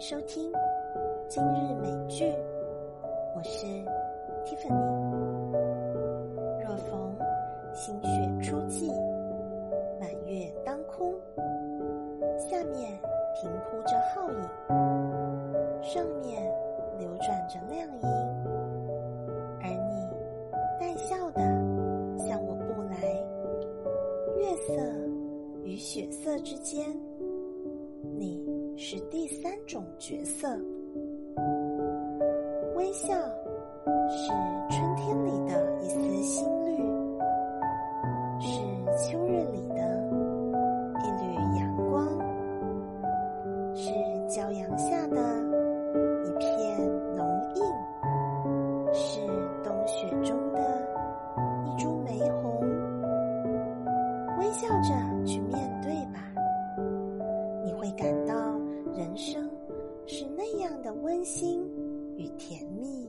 收听今日美剧，我是 Tiffany。若逢新雪初霁，满月当空，下面平铺着皓影，上面流转着亮银，而你带笑的向我步来，月色与雪色之间。是第三种角色，微笑是春天里的一丝新绿，是秋日里的一缕阳光，是骄阳下的一片浓荫，是冬雪中的一株玫红。微笑着去面对吧。你会感到人生是那样的温馨与甜蜜。